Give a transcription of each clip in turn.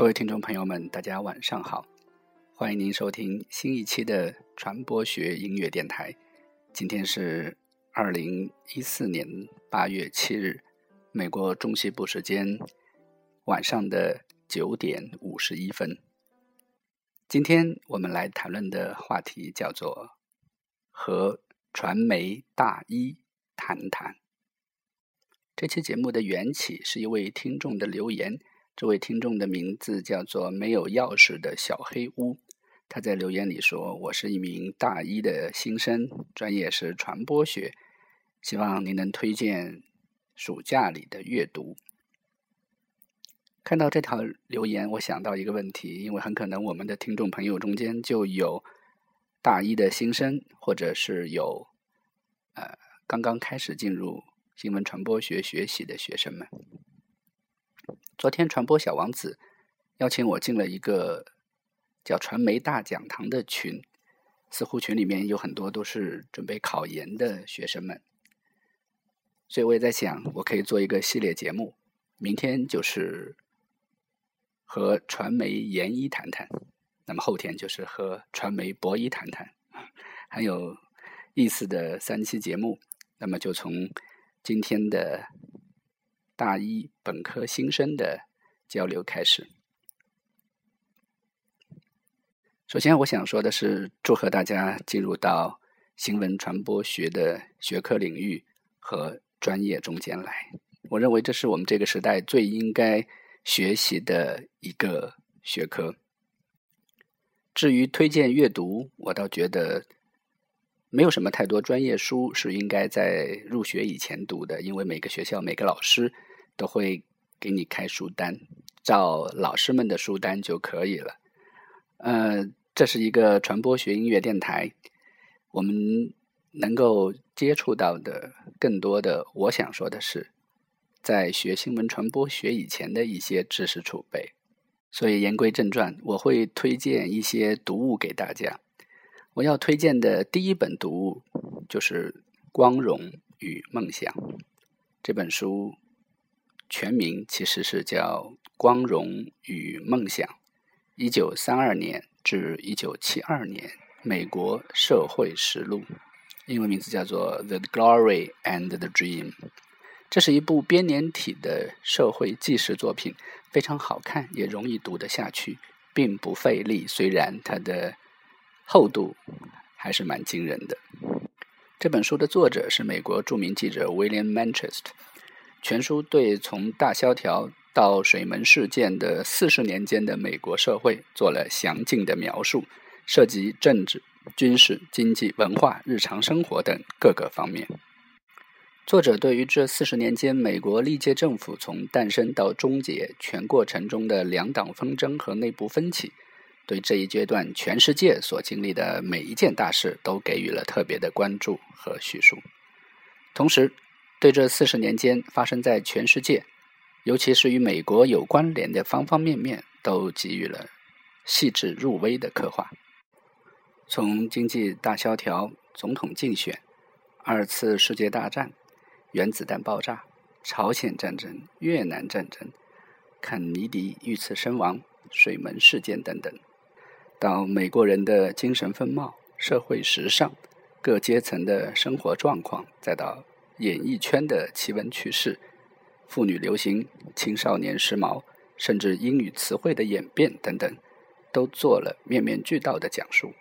各位听众朋友们，大家晚上好，欢迎您收听新一期的传播学音乐电台。今天是二零一四年八月七日，美国中西部时间晚上的九点五十一分。今天我们来谈论的话题叫做和传媒大一谈谈。这期节目的缘起是一位听众的留言。这位听众的名字叫做“没有钥匙的小黑屋”。他在留言里说：“我是一名大一的新生，专业是传播学，希望您能推荐暑假里的阅读。”看到这条留言，我想到一个问题，因为很可能我们的听众朋友中间就有大一的新生，或者是有呃刚刚开始进入新闻传播学学习的学生们。昨天传播小王子邀请我进了一个叫“传媒大讲堂”的群，似乎群里面有很多都是准备考研的学生们，所以我也在想，我可以做一个系列节目，明天就是和传媒研一谈谈，那么后天就是和传媒博一谈谈，很有意思的三期节目，那么就从今天的。大一本科新生的交流开始。首先，我想说的是，祝贺大家进入到新闻传播学的学科领域和专业中间来。我认为这是我们这个时代最应该学习的一个学科。至于推荐阅读，我倒觉得没有什么太多专业书是应该在入学以前读的，因为每个学校每个老师。都会给你开书单，照老师们的书单就可以了。呃，这是一个传播学音乐电台，我们能够接触到的更多的，我想说的是，在学新闻传播学以前的一些知识储备。所以言归正传，我会推荐一些读物给大家。我要推荐的第一本读物就是《光荣与梦想》这本书。全名其实是叫《光荣与梦想》，一九三二年至一九七二年美国社会实录，英文名字叫做《The Glory and the Dream》。这是一部编年体的社会纪实作品，非常好看，也容易读得下去，并不费力。虽然它的厚度还是蛮惊人的。这本书的作者是美国著名记者 William Manchester。全书对从大萧条到水门事件的四十年间的美国社会做了详尽的描述，涉及政治、军事、经济、文化、日常生活等各个方面。作者对于这四十年间美国历届政府从诞生到终结全过程中的两党纷争和内部分歧，对这一阶段全世界所经历的每一件大事都给予了特别的关注和叙述，同时。对这四十年间发生在全世界，尤其是与美国有关联的方方面面，都给予了细致入微的刻画。从经济大萧条、总统竞选、二次世界大战、原子弹爆炸、朝鲜战争、越南战争、肯尼迪遇刺身亡、水门事件等等，到美国人的精神风貌、社会时尚、各阶层的生活状况，再到。演艺圈的奇闻趣事、妇女流行、青少年时髦，甚至英语词汇的演变等等，都做了面面俱到的讲述。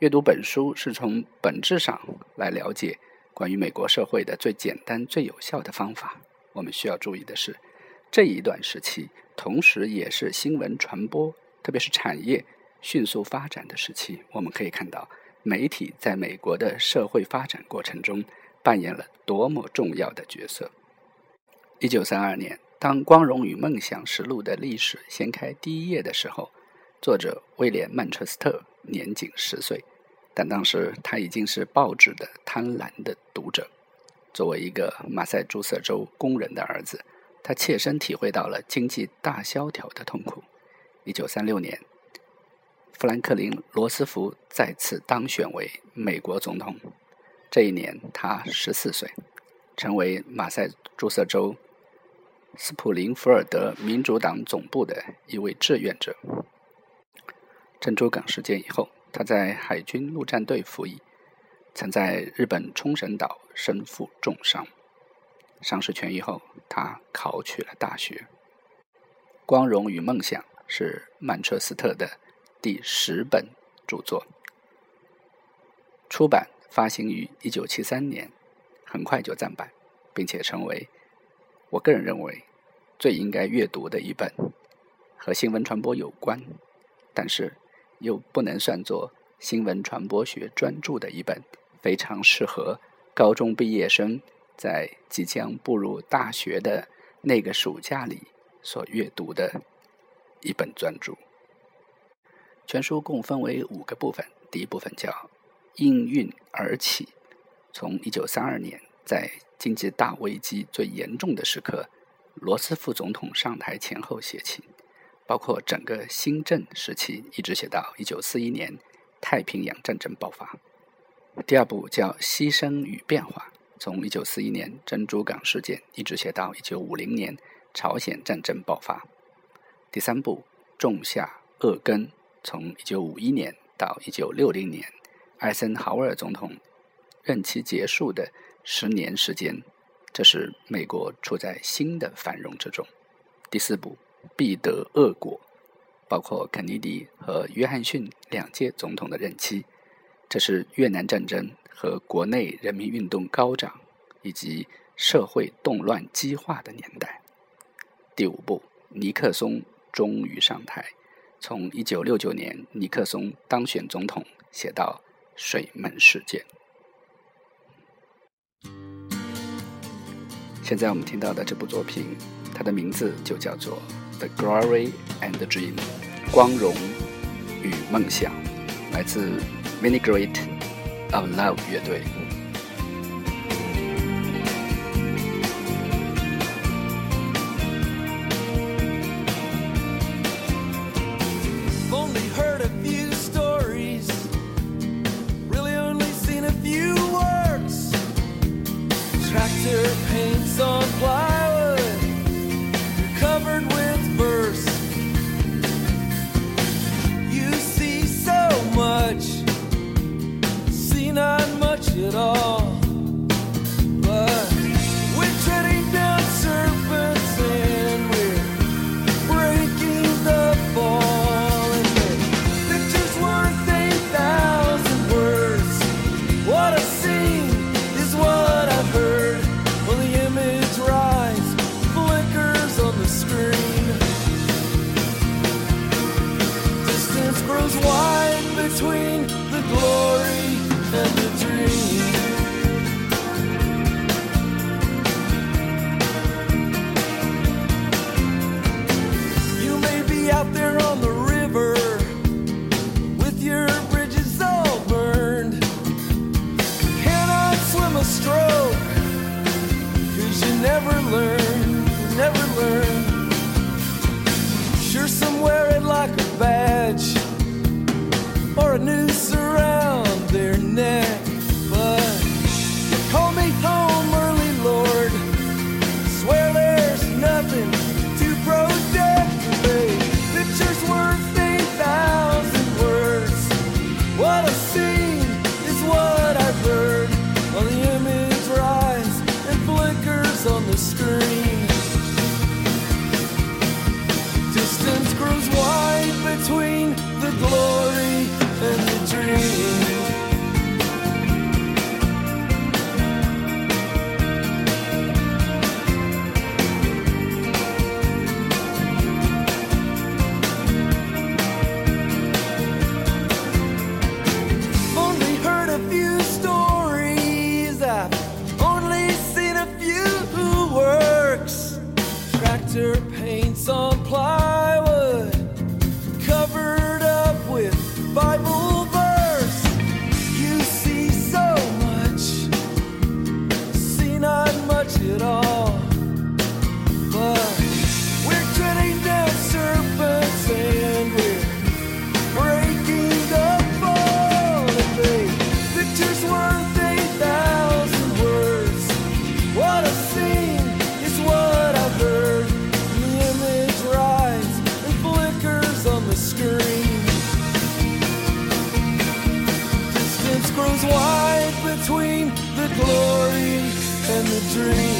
阅读本书是从本质上来了解关于美国社会的最简单、最有效的方法。我们需要注意的是，这一段时期同时也是新闻传播，特别是产业迅速发展的时期。我们可以看到，媒体在美国的社会发展过程中。扮演了多么重要的角色！一九三二年，当《光荣与梦想实录》的历史掀开第一页的时候，作者威廉·曼彻斯特年仅十岁，但当时他已经是报纸的贪婪的读者。作为一个马赛诸塞州工人的儿子，他切身体会到了经济大萧条的痛苦。一九三六年，富兰克林·罗斯福再次当选为美国总统。这一年，他十四岁，成为马赛诸塞州斯普林福尔德民主党总部的一位志愿者。珍珠港事件以后，他在海军陆战队服役，曾在日本冲绳岛身负重伤。伤势痊愈后，他考取了大学。《光荣与梦想》是曼彻斯特的第十本著作，出版发行于一九七三年，很快就暂版，并且成为我个人认为最应该阅读的一本和新闻传播有关，但是。又不能算作新闻传播学专著的一本非常适合高中毕业生在即将步入大学的那个暑假里所阅读的一本专著。全书共分为五个部分，第一部分叫“应运而起”，从一九三二年在经济大危机最严重的时刻，罗斯福总统上台前后写起。包括整个新政时期，一直写到一九四一年太平洋战争爆发。第二部叫《牺牲与变化》，从一九四一年珍珠港事件一直写到一九五零年朝鲜战争爆发。第三部《种下恶根》，从一九五一年到一九六零年艾森豪威尔总统任期结束的十年时间，这是美国处在新的繁荣之中。第四部。必得恶果，包括肯尼迪和约翰逊两届总统的任期。这是越南战争和国内人民运动高涨，以及社会动乱激化的年代。第五步，尼克松终于上台，从一九六九年尼克松当选总统写到水门事件。现在我们听到的这部作品，它的名字就叫做。The Glory and the Dream，光荣与梦想，来自 Minigreat of Love 乐队。Dream.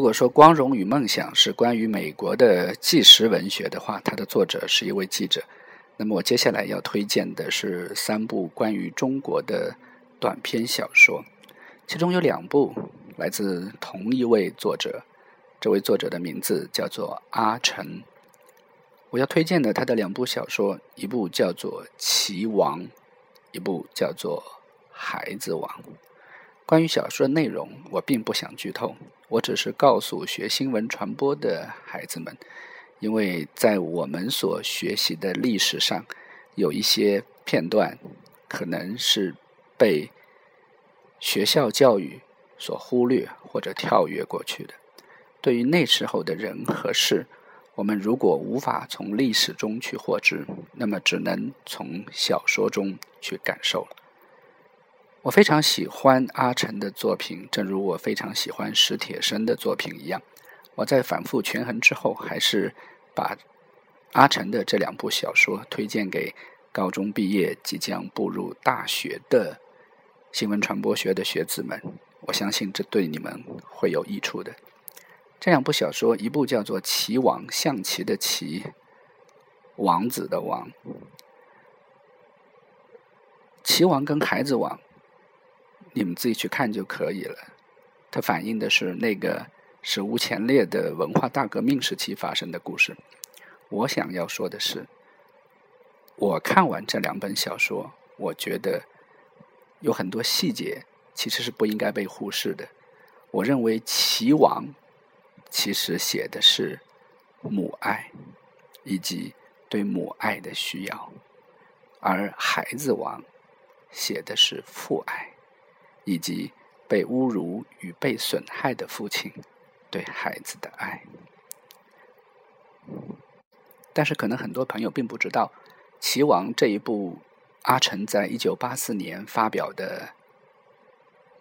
如果说《光荣与梦想》是关于美国的纪实文学的话，它的作者是一位记者。那么我接下来要推荐的是三部关于中国的短篇小说，其中有两部来自同一位作者，这位作者的名字叫做阿城。我要推荐的他的两部小说，一部叫做《棋王》，一部叫做《孩子王》。关于小说的内容，我并不想剧透，我只是告诉学新闻传播的孩子们，因为在我们所学习的历史上，有一些片段可能是被学校教育所忽略或者跳跃过去的。对于那时候的人和事，我们如果无法从历史中去获知，那么只能从小说中去感受了。我非常喜欢阿城的作品，正如我非常喜欢史铁生的作品一样。我在反复权衡之后，还是把阿城的这两部小说推荐给高中毕业、即将步入大学的新闻传播学的学子们。我相信这对你们会有益处的。这两部小说，一部叫做《棋王》，象棋的棋，王子的王。棋王跟孩子王。你们自己去看就可以了。它反映的是那个史无前例的文化大革命时期发生的故事。我想要说的是，我看完这两本小说，我觉得有很多细节其实是不应该被忽视的。我认为《齐王》其实写的是母爱以及对母爱的需要，而《孩子王》写的是父爱。以及被侮辱与被损害的父亲对孩子的爱，但是可能很多朋友并不知道，《棋王》这一部阿城在一九八四年发表的，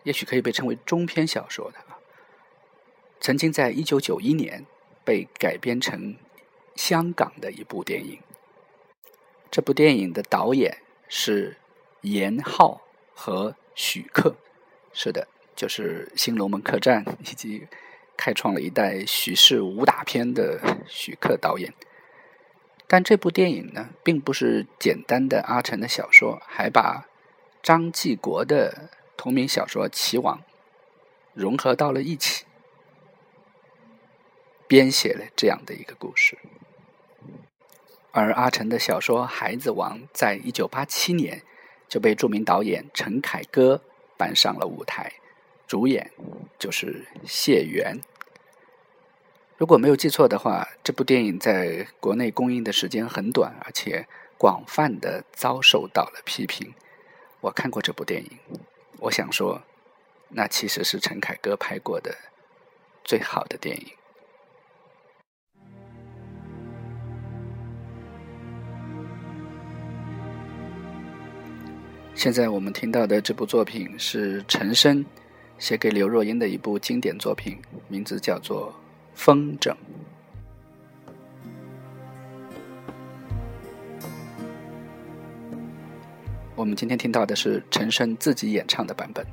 也许可以被称为中篇小说的，曾经在一九九一年被改编成香港的一部电影。这部电影的导演是严浩和许克。是的，就是《新龙门客栈》以及开创了一代许氏武打片的许克导演。但这部电影呢，并不是简单的阿城的小说，还把张继国的同名小说《棋王》融合到了一起，编写了这样的一个故事。而阿城的小说《孩子王》在一九八七年就被著名导演陈凯歌。搬上了舞台，主演就是谢元。如果没有记错的话，这部电影在国内公映的时间很短，而且广泛的遭受到了批评。我看过这部电影，我想说，那其实是陈凯歌拍过的最好的电影。现在我们听到的这部作品是陈升写给刘若英的一部经典作品，名字叫做《风筝》。我们今天听到的是陈升自己演唱的版本。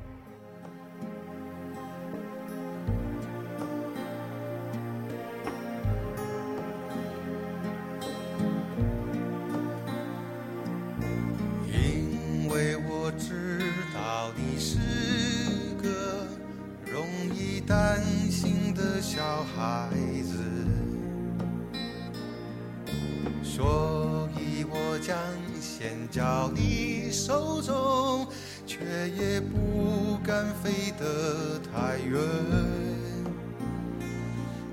交你手中，却也不敢飞得太远。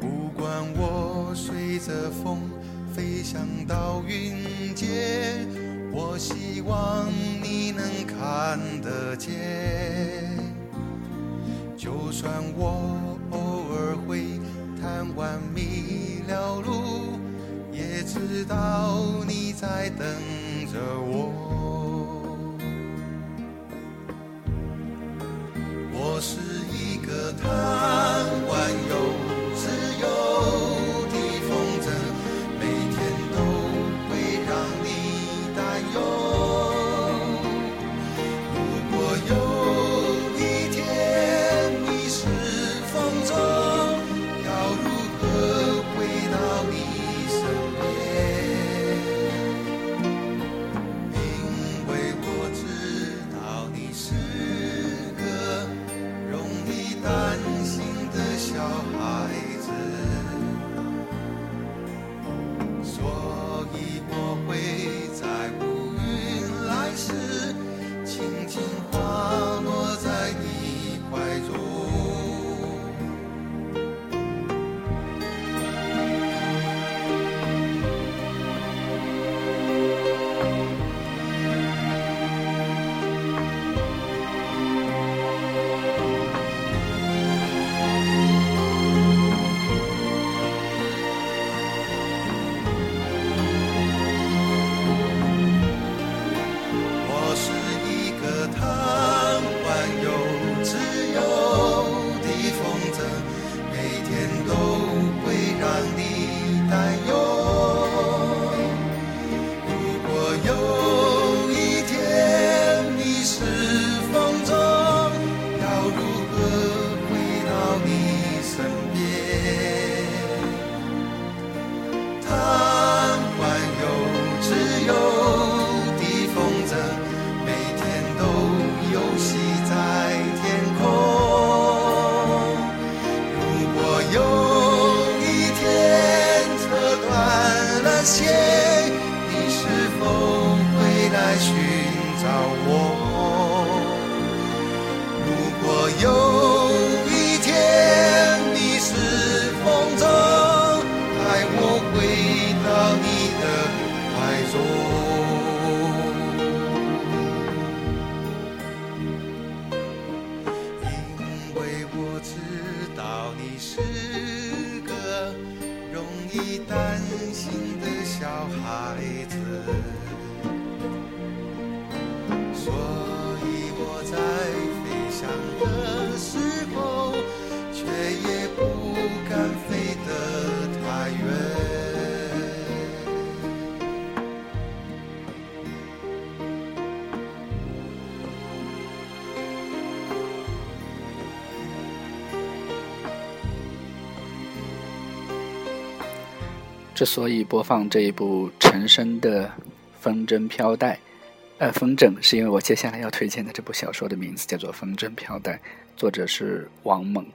不管我随着风飞翔到云间，我希望你能看得见。就算我偶尔会贪玩迷了路，也知道你在等着我。我是一个他之所以播放这一部陈升的《风筝飘带》，呃，风筝是因为我接下来要推荐的这部小说的名字叫做《风筝飘带》，作者是王猛。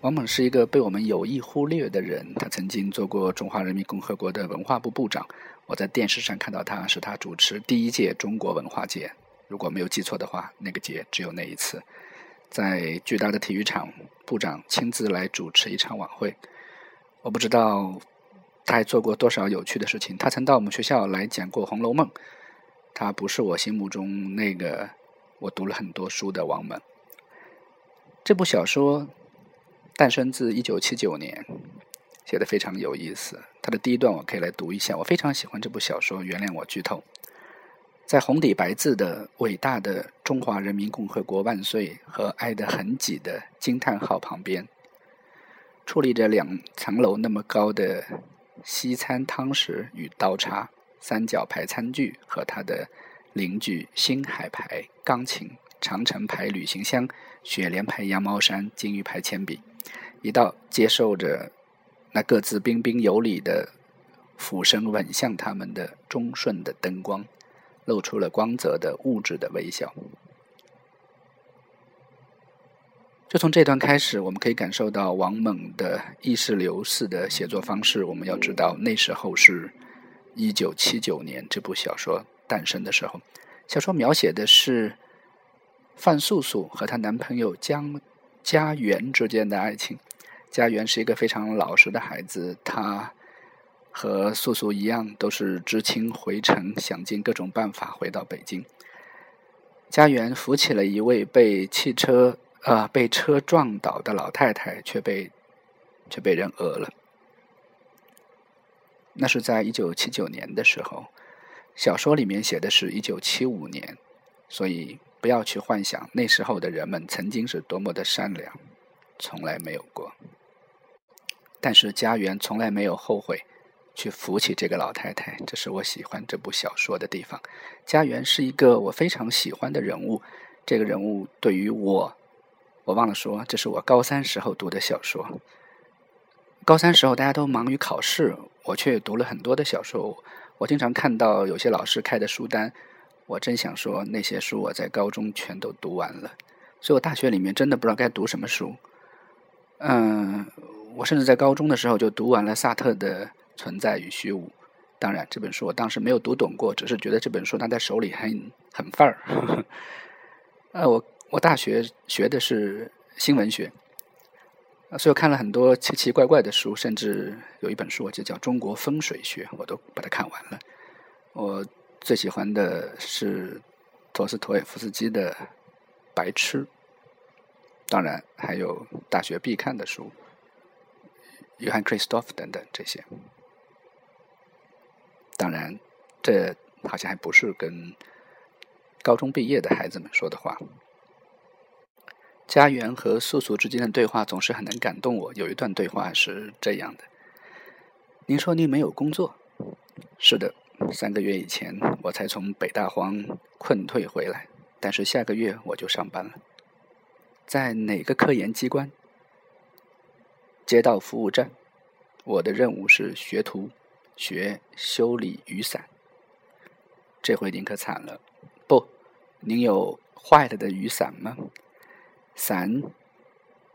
王猛是一个被我们有意忽略的人，他曾经做过中华人民共和国的文化部部长。我在电视上看到他是他主持第一届中国文化节，如果没有记错的话，那个节只有那一次，在巨大的体育场，部长亲自来主持一场晚会。我不知道他还做过多少有趣的事情。他曾到我们学校来讲过《红楼梦》，他不是我心目中那个我读了很多书的王猛。这部小说诞生自一九七九年，写的非常有意思。它的第一段我可以来读一下，我非常喜欢这部小说，原谅我剧透。在红底白字的伟大的中华人民共和国万岁和爱得很挤的惊叹号旁边，矗立着两层楼那么高的西餐汤匙与刀叉、三角牌餐具和它的邻居星海牌钢琴、长城牌旅行箱、雪莲牌羊毛衫、金鱼牌铅笔，一道接受着那各自彬彬有礼的俯身吻向他们的忠顺的灯光，露出了光泽的物质的微笑。就从这段开始，我们可以感受到王猛的意识流式的写作方式。我们要知道，那时候是一九七九年，这部小说诞生的时候。小说描写的是范素素和她男朋友江家园之间的爱情。家园是一个非常老实的孩子，他和素素一样，都是知青回城，想尽各种办法回到北京。家园扶起了一位被汽车。呃，被车撞倒的老太太却被却被人讹了。那是在一九七九年的时候，小说里面写的是一九七五年，所以不要去幻想那时候的人们曾经是多么的善良，从来没有过。但是家园从来没有后悔去扶起这个老太太，这是我喜欢这部小说的地方。家园是一个我非常喜欢的人物，这个人物对于我，我忘了说，这是我高三时候读的小说。高三时候大家都忙于考试。我却读了很多的小说，我经常看到有些老师开的书单，我真想说那些书我在高中全都读完了，所以我大学里面真的不知道该读什么书。嗯，我甚至在高中的时候就读完了萨特的《存在与虚无》，当然这本书我当时没有读懂过，只是觉得这本书拿在手里很很范儿。呃，我我大学学的是新闻学。所以我看了很多奇奇怪怪的书，甚至有一本书就叫《中国风水学》，我都把它看完了。我最喜欢的是陀思妥耶夫斯基的《白痴》，当然还有大学必看的书，约翰·克里斯托夫等等这些。当然，这好像还不是跟高中毕业的孩子们说的话。家园和素素之间的对话总是很能感动我。有一段对话是这样的：“您说您没有工作？是的，三个月以前我才从北大荒困退回来，但是下个月我就上班了。在哪个科研机关？街道服务站。我的任务是学徒，学修理雨伞。这回您可惨了。不，您有坏了的雨伞吗？”伞，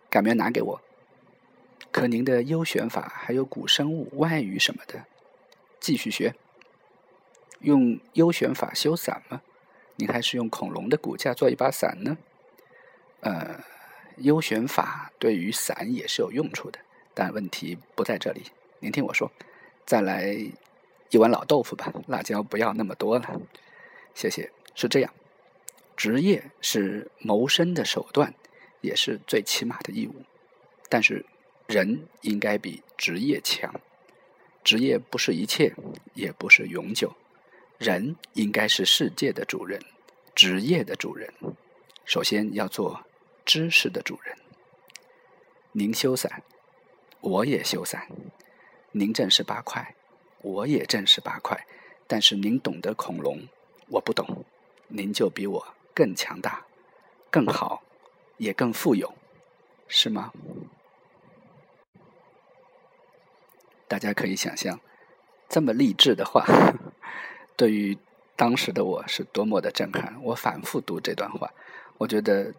赶明拿给我？可您的优选法还有古生物、外语什么的，继续学。用优选法修伞吗？您还是用恐龙的骨架做一把伞呢？呃，优选法对于伞也是有用处的，但问题不在这里。您听我说，再来一碗老豆腐吧，辣椒不要那么多了。谢谢。是这样，职业是谋生的手段。也是最起码的义务，但是人应该比职业强。职业不是一切，也不是永久。人应该是世界的主人，职业的主人。首先要做知识的主人。您修伞，我也修伞。您挣十八块，我也挣十八块。但是您懂得恐龙，我不懂，您就比我更强大，更好。也更富有，是吗？大家可以想象，这么励志的话，对于当时的我是多么的震撼。我反复读这段话，我觉得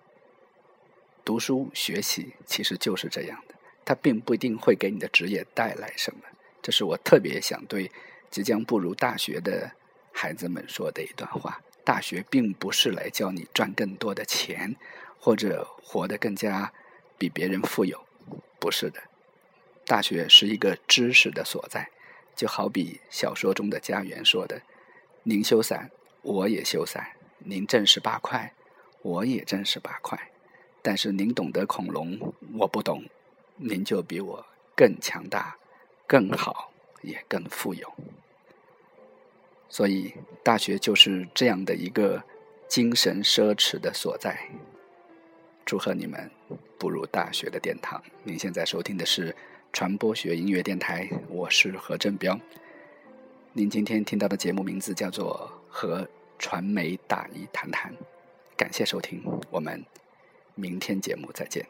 读书学习其实就是这样的，它并不一定会给你的职业带来什么。这是我特别想对即将步入大学的孩子们说的一段话：大学并不是来教你赚更多的钱。或者活得更加比别人富有，不是的。大学是一个知识的所在，就好比小说中的家园说的：“您修伞，我也修伞；您挣十八块，我也挣十八块。但是您懂得恐龙，我不懂，您就比我更强大、更好，也更富有。所以，大学就是这样的一个精神奢侈的所在。”祝贺你们步入大学的殿堂！您现在收听的是传播学音乐电台，我是何振彪。您今天听到的节目名字叫做《和传媒大一谈谈》，感谢收听，我们明天节目再见。